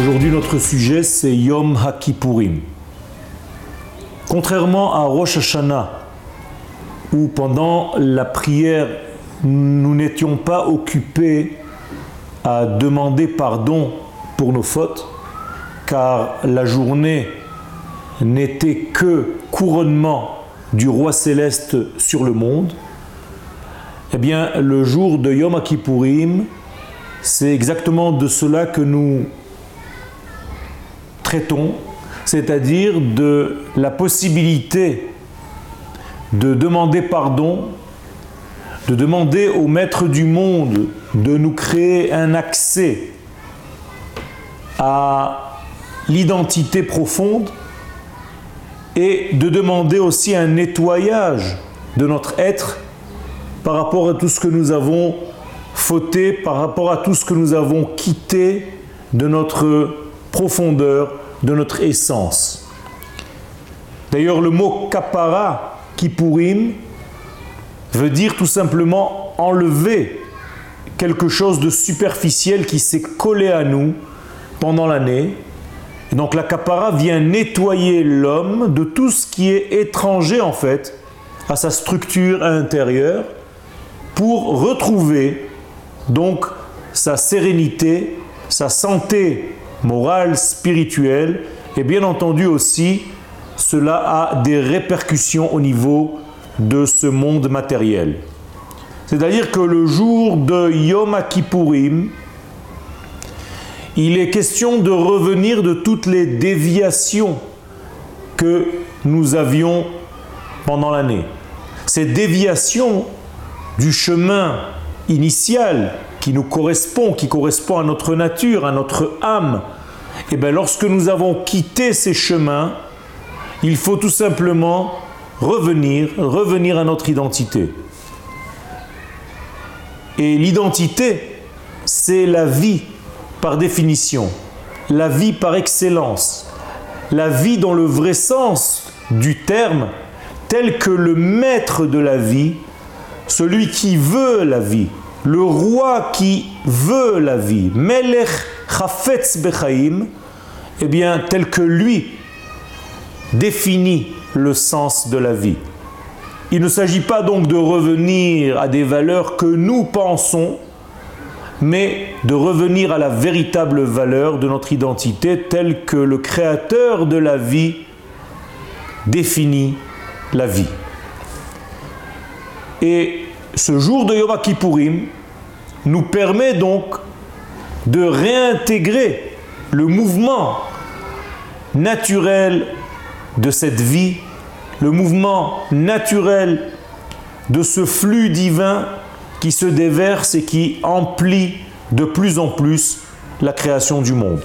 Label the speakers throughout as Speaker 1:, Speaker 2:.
Speaker 1: Aujourd'hui, notre sujet, c'est Yom HaKippurim. Contrairement à Rosh Hashanah, où pendant la prière, nous n'étions pas occupés à demander pardon pour nos fautes, car la journée n'était que couronnement du roi céleste sur le monde, eh bien, le jour de Yom Kippourim, c'est exactement de cela que nous c'est-à-dire de la possibilité de demander pardon, de demander au Maître du monde de nous créer un accès à l'identité profonde et de demander aussi un nettoyage de notre être par rapport à tout ce que nous avons fauté, par rapport à tout ce que nous avons quitté de notre profondeur, de notre essence. D'ailleurs, le mot kapara, kippurim, veut dire tout simplement enlever quelque chose de superficiel qui s'est collé à nous pendant l'année. Et donc la kapara vient nettoyer l'homme de tout ce qui est étranger en fait à sa structure intérieure pour retrouver donc sa sérénité, sa santé morale, spirituelle, et bien entendu aussi, cela a des répercussions au niveau de ce monde matériel. C'est-à-dire que le jour de Yom Kippourim, il est question de revenir de toutes les déviations que nous avions pendant l'année. Ces déviations du chemin initial qui nous correspond, qui correspond à notre nature, à notre âme, et eh bien lorsque nous avons quitté ces chemins, il faut tout simplement revenir, revenir à notre identité. Et l'identité, c'est la vie par définition, la vie par excellence, la vie dans le vrai sens du terme, tel que le maître de la vie celui qui veut la vie, le roi qui veut la vie, Melech Chafetz Bechaim, eh bien, tel que lui définit le sens de la vie. Il ne s'agit pas donc de revenir à des valeurs que nous pensons, mais de revenir à la véritable valeur de notre identité telle que le créateur de la vie définit la vie. Et ce jour de Yom Kippourim nous permet donc de réintégrer le mouvement naturel de cette vie, le mouvement naturel de ce flux divin qui se déverse et qui emplit de plus en plus la création du monde.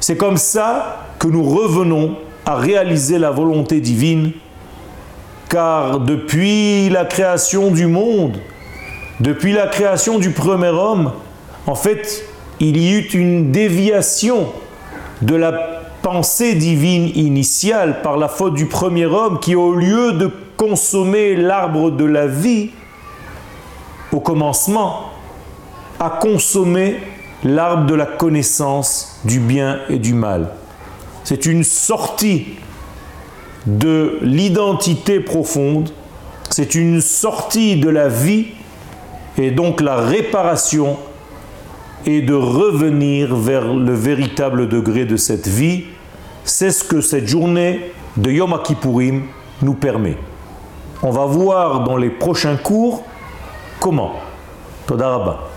Speaker 1: C'est comme ça que nous revenons à réaliser la volonté divine car depuis la création du monde, depuis la création du premier homme, en fait, il y eut une déviation de la pensée divine initiale par la faute du premier homme qui, au lieu de consommer l'arbre de la vie au commencement, a consommé l'arbre de la connaissance du bien et du mal. C'est une sortie de l'identité profonde, c'est une sortie de la vie et donc la réparation et de revenir vers le véritable degré de cette vie. C'est ce que cette journée de Yom Kippourim nous permet. On va voir dans les prochains cours comment. Todarabah.